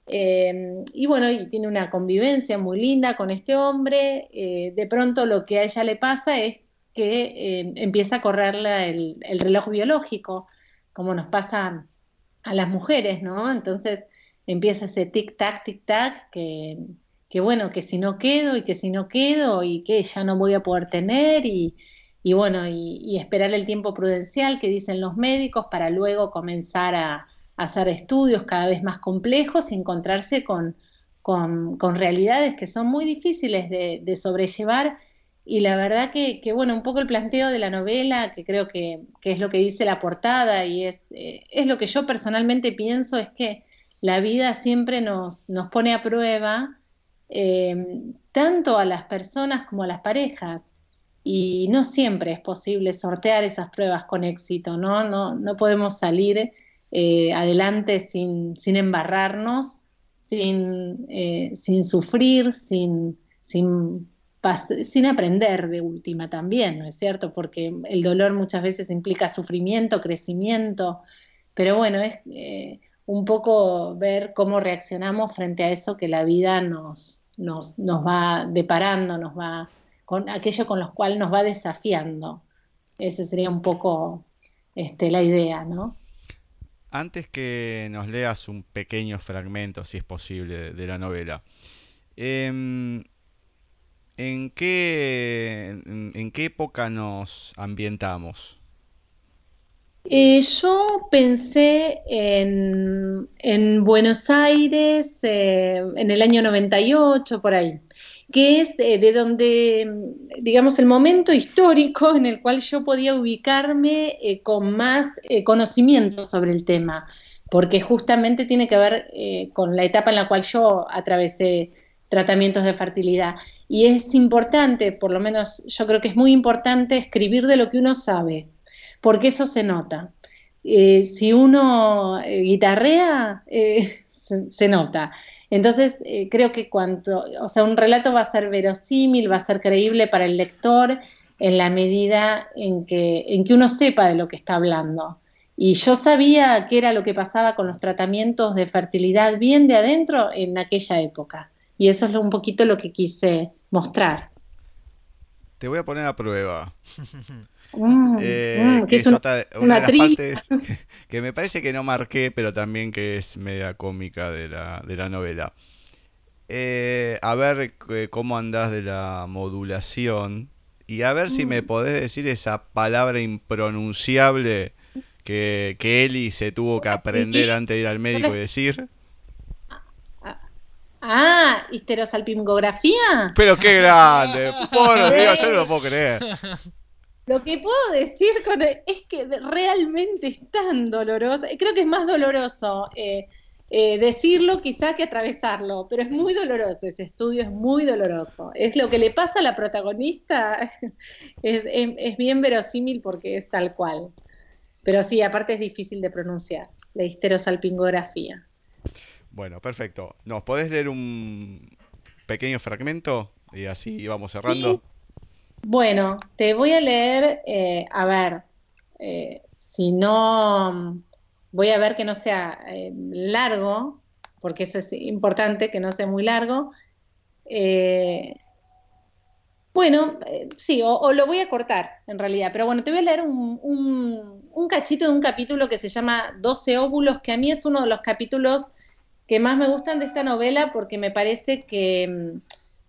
Em, y bueno, y tiene una convivencia muy linda con este hombre. Eh, de pronto lo que a ella le pasa es que em, empieza a correrle el, el, reloj biológico, como nos pasa a las mujeres, ¿no? Entonces empieza ese tic-tac, tic-tac, que, que, bueno, que si no quedo y que si no quedo y que ya no voy a poder tener y, y bueno, y, y esperar el tiempo prudencial que dicen los médicos para luego comenzar a hacer estudios cada vez más complejos y encontrarse con, con, realidades que son muy difíciles de, sobrellevar. Y la verdad que, bueno, un poco el planteo de la novela, que creo que, es lo que dice la portada y es, eh, es lo que yo personalmente pienso, es que la vida siempre nos, nos pone a prueba eh, tanto a las personas como a las parejas y no siempre es posible sortear esas pruebas con éxito, ¿no? No, no podemos salir eh, adelante sin, sin, embarrarnos, sin, eh, sin sufrir, sin, sin, sin, aprender de última también, ¿no es cierto? Porque el dolor muchas veces implica sufrimiento, crecimiento, pero bueno, es un poco ver cómo reaccionamos frente a eso que la vida nos, nos, nos va deparando, nos va con aquello con lo cual nos va desafiando. Esa sería un poco este, la idea, ¿no? Antes que nos leas un pequeño fragmento, si es posible, de, la novela, em, ¿en, qué, en, qué época nos ambientamos? Yo pensé en, en Buenos Aires eh, en el año 98, por ahí que es de donde, digamos, el momento histórico en el cual yo podía ubicarme eh, con más eh, conocimiento sobre el tema, porque justamente tiene que ver con la etapa en la cual yo atravesé tratamientos de fertilidad. Y es importante, por lo menos yo creo que es muy importante escribir de lo que uno sabe, porque eso se nota. si uno guitarrea, se, nota. Entonces, eh, creo que cuanto, o sea, un relato va a ser verosímil, va a ser creíble para el lector en la medida en que, en que uno sepa de lo que está hablando. Y yo sabía qué era lo que pasaba con los tratamientos de fertilidad bien de adentro en aquella época. Y eso es un poquito lo que quise mostrar. Te voy a poner a prueba. Mm, eh, mm, que es una, de las partes que, me parece que no marqué, pero también que es media cómica de la, de la novela. Eh, a ver eh, cómo andás de la modulación y a ver si me mm. podés decir esa palabra impronunciable que, que Eli se tuvo que aprender antes de ir al médico y decir. Ah, histerosalpingografía. Pero qué grande, por Dios, yo no lo puedo creer. Lo que puedo decir es que realmente es tan doloroso, creo que es más doloroso eh, eh, decirlo quizá que atravesarlo, pero es muy doloroso, ese estudio es muy doloroso. Es lo que le pasa a la protagonista, es, bien verosímil porque es tal cual. Pero sí, aparte es difícil de pronunciar, la histerosalpingografía. Bueno, perfecto. ¿Nos podés leer un pequeño fragmento? Y así vamos cerrando. Bueno, te voy a leer, eh, a ver, eh, si no, voy a ver que no sea eh, largo, porque eso es importante, que no sea muy largo. bueno, sí, o, lo voy a cortar en realidad, pero bueno, te voy a leer un, un cachito de un capítulo que se llama 12 óvulos, que a mí es uno de los capítulos que más me gustan de esta novela porque me parece que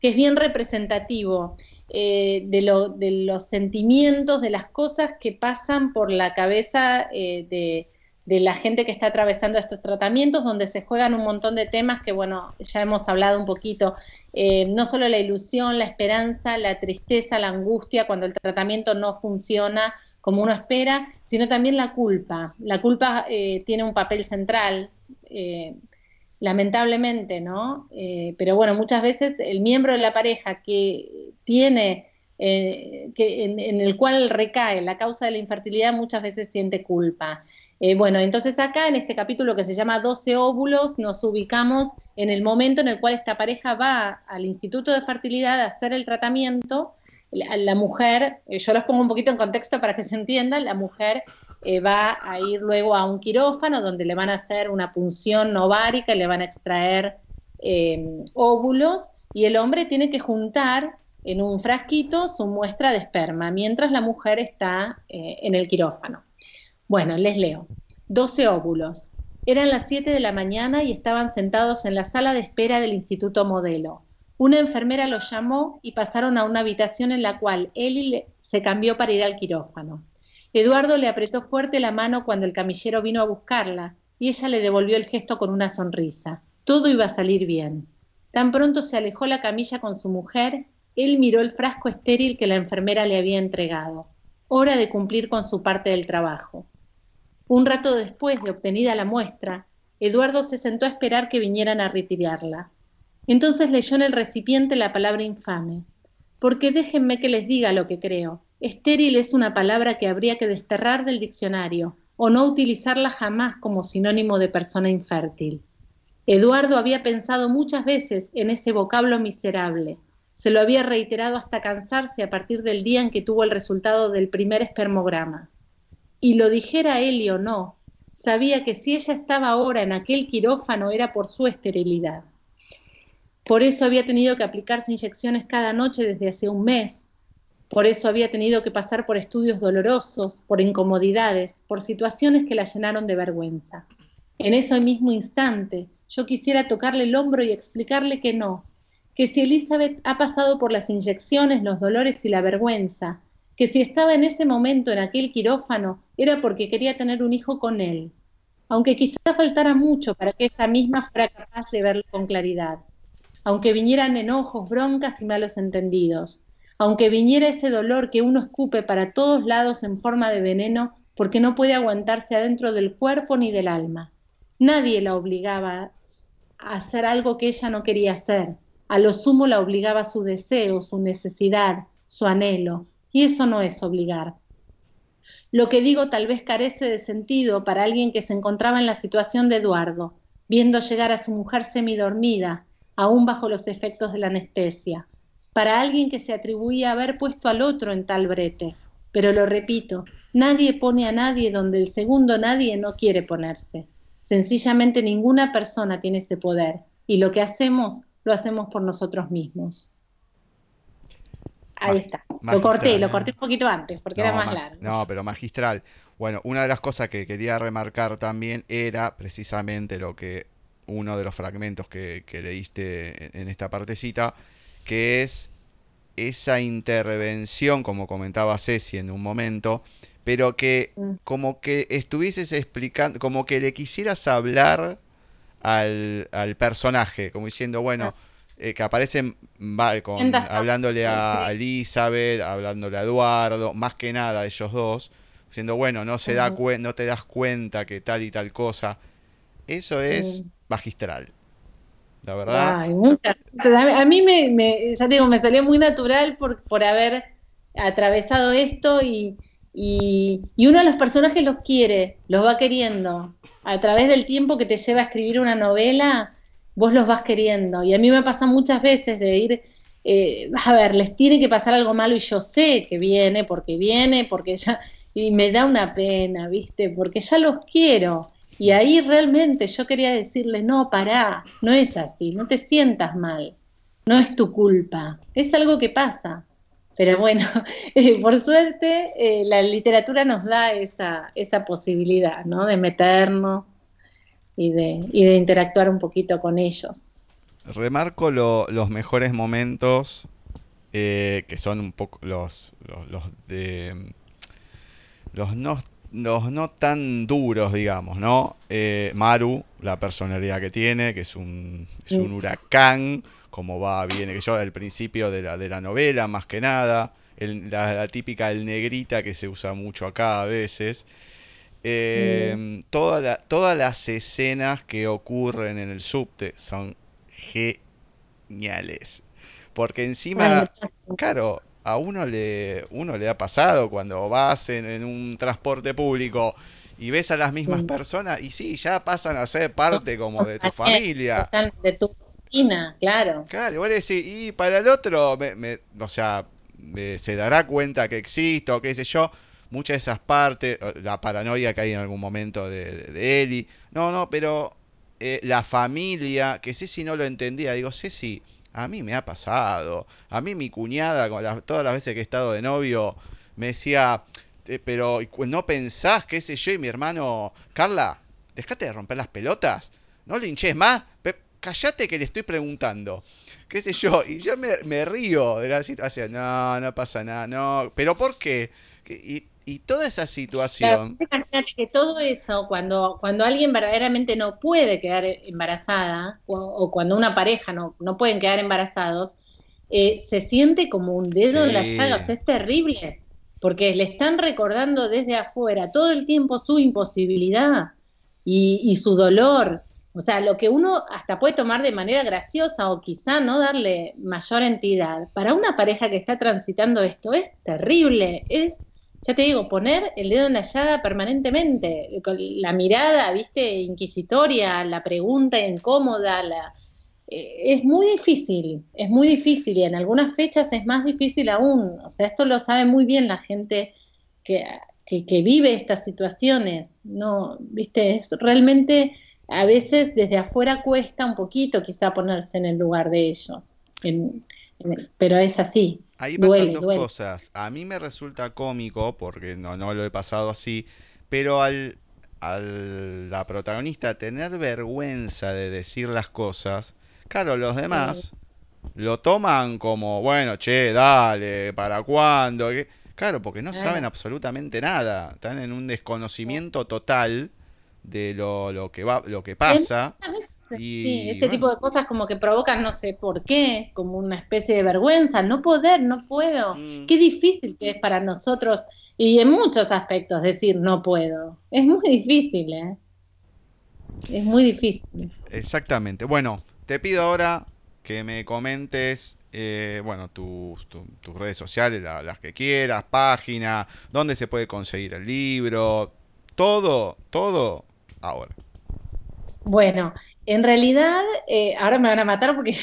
que es bien representativo eh, de, los sentimientos, de las cosas que pasan por la cabeza eh, de, la gente que está atravesando estos tratamientos, donde se juegan un montón de temas que, bueno, ya hemos hablado un poquito, eh, no solo la ilusión, la esperanza, la tristeza, la angustia, cuando el tratamiento no funciona como uno espera, sino también la culpa. La culpa tiene un papel central lamentablemente, ¿no? Eh, pero bueno, muchas veces el miembro de la pareja que tiene, eh, que en, el cual recae la causa de la infertilidad, muchas veces siente culpa. Eh, bueno, entonces acá en este capítulo que se llama 12 óvulos, nos ubicamos en el momento en el cual esta pareja va al Instituto de Fertilidad a hacer el tratamiento. la mujer, yo los pongo un poquito en contexto para que se entienda, la mujer eh, va a ir luego a un quirófano donde le van a hacer una punción ovárica y le van a extraer eh, óvulos y el hombre tiene que juntar en un frasquito su muestra de esperma mientras la mujer está eh, en el quirófano. Bueno, les leo. 12 óvulos. Eran las 7 de la mañana y estaban sentados en la sala de espera del Instituto Modelo. Una enfermera los llamó y pasaron a una habitación en la cual él se cambió para ir al quirófano. Eduardo le apretó fuerte la mano cuando el camillero vino a buscarla y ella le devolvió el gesto con una sonrisa. Todo iba a salir bien. Tan pronto se alejó la camilla con su mujer, él miró el frasco estéril que la enfermera le había entregado. Hora de cumplir con su parte del trabajo. Un rato después de obtenida la muestra, Eduardo se sentó a esperar que vinieran a retirarla. Entonces leyó en el recipiente la palabra infame. Porque déjenme que les diga lo que creo. Estéril es una palabra que habría que desterrar del diccionario o no utilizarla jamás como sinónimo de persona infértil. Eduardo había pensado muchas veces en ese vocablo miserable. Se lo había reiterado hasta cansarse a partir del día en que tuvo el resultado del primer espermograma. Y lo dijera él o no, sabía que si ella estaba ahora en aquel quirófano era por su esterilidad. Por eso había tenido que aplicarse inyecciones cada noche desde hace un mes. Por eso había tenido que pasar por estudios dolorosos, por incomodidades, por situaciones que la llenaron de vergüenza. En ese mismo instante, yo quisiera tocarle el hombro y explicarle que no, que si Elizabeth ha pasado por las inyecciones, los dolores y la vergüenza, que si estaba en ese momento en aquel quirófano era porque quería tener un hijo con él, aunque quizá faltara mucho para que ella misma fuera capaz de verlo con claridad, aunque vinieran enojos, broncas y malos entendidos, aunque viniera ese dolor que uno escupe para todos lados en forma de veneno porque no puede aguantarse adentro del cuerpo ni del alma. Nadie la obligaba a hacer algo que ella no quería hacer. A lo sumo la obligaba su deseo, su necesidad, su anhelo. Y eso no es obligar. Lo que digo tal vez carece de sentido para alguien que se encontraba en la situación de Eduardo, viendo llegar a su mujer semidormida, aún bajo los efectos de la anestesia. Para alguien que se atribuía haber puesto al otro en tal brete. Pero lo repito, nadie pone a nadie donde el segundo nadie no quiere ponerse. Sencillamente ninguna persona tiene ese poder y lo que hacemos lo hacemos por nosotros mismos. Ahí está. Lo corté, lo corté un poquito antes porque era más largo. No, pero magistral. Bueno, una de las cosas que quería remarcar también era precisamente lo que uno de los fragmentos que, que leíste en esta partecita, que es esa intervención, como comentaba Ceci en un momento, pero que mm. como que estuvieses explicando, como que le quisieras hablar al, al personaje, como diciendo, bueno, ah. eh, que aparece con, hablándole a Elizabeth, hablándole a Eduardo, más que nada a ellos dos, diciendo, bueno, no, se da no te das cuenta que tal y tal cosa. Eso es magistral. La verdad. A mí me, me, ya digo, me salió muy natural por, por haber atravesado esto y, y, uno de los personajes los quiere, los va queriendo. A través del tiempo que te lleva a escribir una novela, vos los vas queriendo. Y a mí me pasa muchas veces de ir, eh, a ver, les tiene que pasar algo malo y yo sé que viene, porque viene, porque ya, y me da una pena, ¿viste? Porque ya los quiero. Y ahí realmente yo quería decirle, no, pará, no es así, no te sientas mal, no es tu culpa, es algo que pasa. Pero bueno, eh, por suerte eh, la literatura nos da esa, esa posibilidad, ¿no? De meternos y de, y de interactuar un poquito con ellos. Remarco los mejores momentos, eh, que son un poco los, los, de... Los no, los no tan duros, digamos, ¿no? Maru, la personalidad que tiene, que es un, es un huracán, como va, viene, que yo al principio de la, de la novela, más que nada, la, típica el negrita que se usa mucho acá a veces. Toda todas las escenas que ocurren en el subte son geniales. Porque encima, claro, a uno le, uno le ha pasado cuando vas en, un transporte público y ves a las mismas personas y sí, ya pasan a ser parte como de tu familia. De tu claro. Claro, igual decir, y para el otro, me, o sea, se dará cuenta que existo, qué sé yo. Muchas de esas partes, la paranoia que hay en algún momento de, de, Eli. No, no, pero eh, la familia, que sé si no lo entendía, digo, sé si a mí me ha pasado. A mí mi cuñada, todas las veces que he estado de novio, me decía, eh, pero no pensás, qué sé yo, y mi hermano, Carla, dejate de romper las pelotas, no le hinches más, callate que le estoy preguntando. ¿Qué sé yo? Y yo me, río de la situación. No, no pasa nada, no. ¿Pero por qué? Y, Y toda esa situación... imagínate que todo eso, cuando, cuando alguien verdaderamente no puede quedar embarazada, o, cuando una pareja no, no pueden quedar embarazados, eh, se siente como un dedo en la llaga, o sea, es terrible, porque le están recordando desde afuera todo el tiempo su imposibilidad y, y su dolor. O sea, lo que uno hasta puede tomar de manera graciosa o quizá no darle mayor entidad, para una pareja que está transitando esto es terrible, es ya te digo, poner el dedo en la llaga permanentemente, con la mirada, viste, inquisitoria, la pregunta incómoda, la, eh, es muy difícil, es muy difícil y en algunas fechas es más difícil aún. O sea, esto lo sabe muy bien la gente que, que, vive estas situaciones. No, viste, es realmente a veces desde afuera cuesta un poquito quizá ponerse en el lugar de ellos, pero es así. Ahí pasan dos cosas. A mí me resulta cómico, porque no, no lo he pasado así, pero al, al la protagonista tener vergüenza de decir las cosas, claro, los demás lo toman como, bueno, che, dale, ¿para cuándo? Claro, porque no saben absolutamente nada. Están en un desconocimiento total de lo, lo que va, lo que pasa sí, este tipo de cosas como que provocan no sé por qué, como una especie de vergüenza, no poder, no puedo. Mm. Qué difícil que es para nosotros y en muchos aspectos decir no puedo. Es muy difícil, ¿eh? Es muy difícil. Exactamente. Bueno, te pido ahora que me comentes, eh, bueno, tus redes sociales, las que quieras, página, dónde se puede conseguir el libro, todo, todo ahora. Bueno, en realidad, eh, ahora me van a matar porque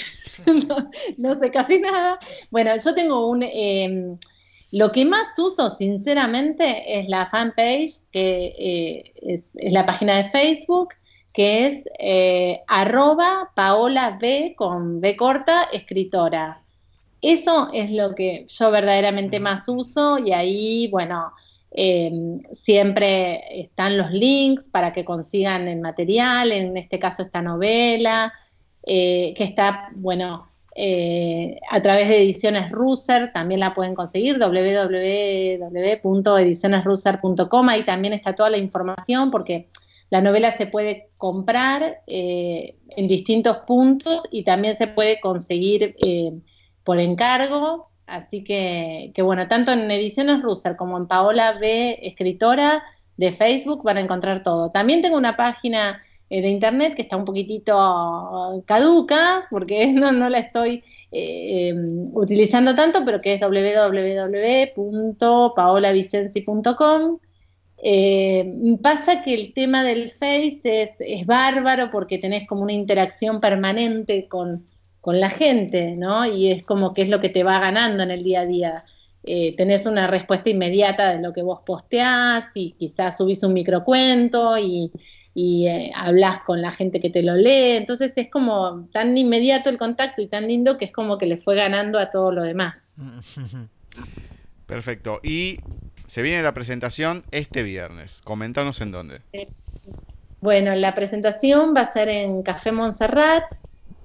no, sé casi nada. Bueno, yo tengo un... Em, lo que más uso, sinceramente, es la fanpage, que eh, es, la página de Facebook, que es eh, arroba Paola B con B corta, escritora. Eso es lo que yo verdaderamente más uso y ahí, bueno, Em, siempre están los links para que consigan el material, en este caso esta novela, eh, que está, bueno, eh, a través de Ediciones Russer, también la pueden conseguir, www.edicionesrusser.com, ahí también está toda la información porque la novela se puede comprar eh, en distintos puntos y también se puede conseguir por encargo Así que, bueno, tanto en Ediciones Russer como en Paola B, escritora de Facebook, van a encontrar todo. También tengo una página eh, de internet que está un poquitito caduca, porque no, la estoy eh, em, utilizando tanto, pero que es www.paolavicenci.com. Eh, pasa que el tema del Face es bárbaro porque tenés como una interacción permanente con, con la gente, ¿no? Y es como que es lo que te va ganando en el día a día. Eh, tenés una respuesta inmediata de lo que vos posteás y quizás subís un microcuento y, y eh, hablas con la gente que te lo lee. Entonces es como tan inmediato el contacto y tan lindo que es como que le fue ganando a todo lo demás. Perfecto. Y se viene la presentación este viernes. Comentanos en dónde. Bueno, la presentación va a ser en Café Montserrat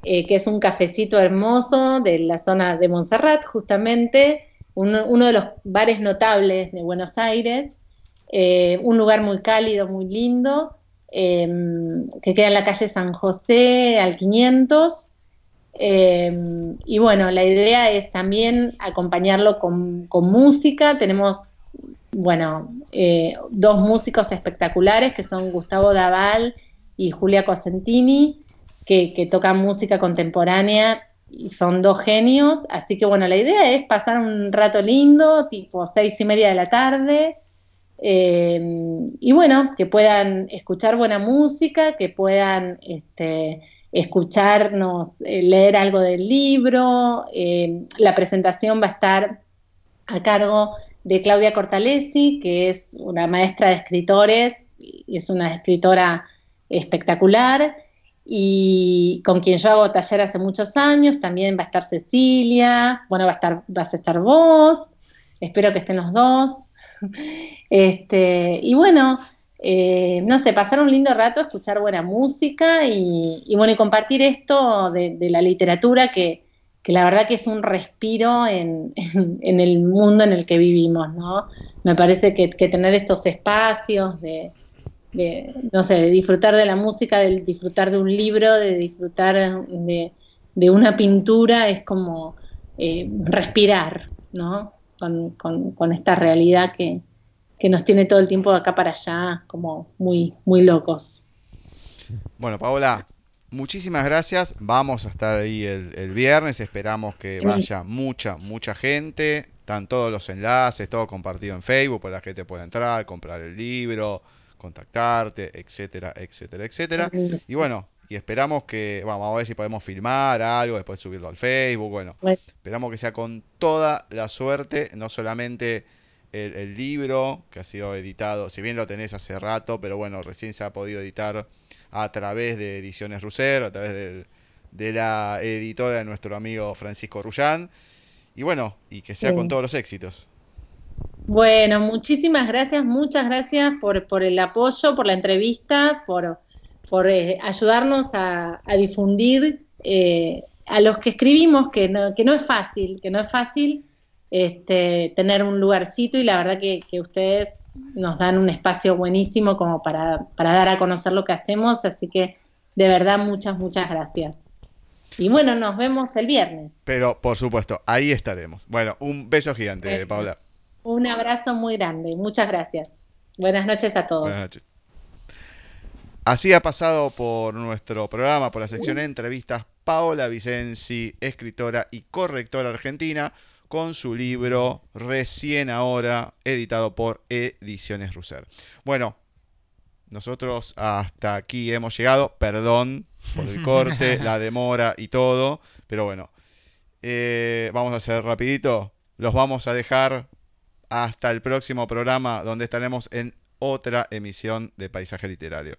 eh, que es un cafecito hermoso de la zona de Montserrat, justamente, uno, de los bares notables de Buenos Aires, eh, un lugar muy cálido, muy lindo, em, que queda en la calle San José al 500. Em, y bueno, la idea es también acompañarlo con, música. Tenemos, bueno, eh, dos músicos espectaculares que son Gustavo Daval y Julia Cosentini que, tocan música contemporánea y son dos genios, así que bueno, la idea es pasar un rato lindo, tipo seis y media de la tarde, eh, y bueno, que puedan escuchar buena música, que puedan este, escucharnos, eh, leer algo del libro, eh, la presentación va a estar a cargo de Claudia Cortalesi, que es una maestra de escritores, y es una escritora espectacular, y con quien yo hago taller hace muchos años, también va a estar Cecilia, bueno, va a estar, vas a estar vos, espero que estén los dos. Este, y bueno, eh, no sé, pasar un lindo rato, escuchar buena música y, bueno, y compartir esto de, la literatura que, que la verdad que es un respiro en, en, el mundo en el que vivimos, ¿no? Me parece que, que tener estos espacios de, de, no sé, de disfrutar de la música, de disfrutar de un libro, de disfrutar de, de una pintura, es como eh, respirar, ¿no? Con, con, con esta realidad que, que, nos tiene todo el tiempo de acá para allá, como muy, muy locos. Bueno, Paola, muchísimas gracias. Vamos a estar ahí el, viernes. Esperamos que vaya mucha, mucha gente. Están todos los enlaces, todo compartido en Facebook, para la gente pueda entrar, comprar el libro, contactarte, etcétera, etcétera, etcétera. Y bueno, y esperamos que, vamos a ver si podemos filmar algo, después subirlo al Facebook. Bueno, esperamos que sea con toda la suerte, no solamente el, el, libro que ha sido editado, si bien lo tenés hace rato, pero bueno, recién se ha podido editar a través de Ediciones Russer, a través de la editora de nuestro amigo Francisco Rullán. Y bueno, y que sea con todos los éxitos. Bueno, muchísimas gracias, muchas gracias por, por el apoyo, por la entrevista, por, por eh, ayudarnos a, a difundir eh, a los que escribimos, que no, que no es fácil, que no es fácil este, tener un lugarcito y la verdad que, que ustedes nos dan un espacio buenísimo como para, para dar a conocer lo que hacemos, así que de verdad muchas, muchas gracias. Y bueno, nos vemos el viernes. Pero por supuesto, ahí estaremos. Bueno, un beso gigante, Paula. Un abrazo muy grande, muchas gracias. Buenas noches a todos. Buenas noches. Así ha pasado por nuestro programa, por la sección de entrevistas, Paola Vicenzi, escritora y correctora argentina con su libro recién ahora editado por Ediciones Russer. Bueno, nosotros hasta aquí hemos llegado, perdón por el corte, la demora y todo, pero bueno, eh, vamos a hacer rapidito, los vamos a dejar hasta el próximo programa donde estaremos en otra emisión de Paisaje Literario.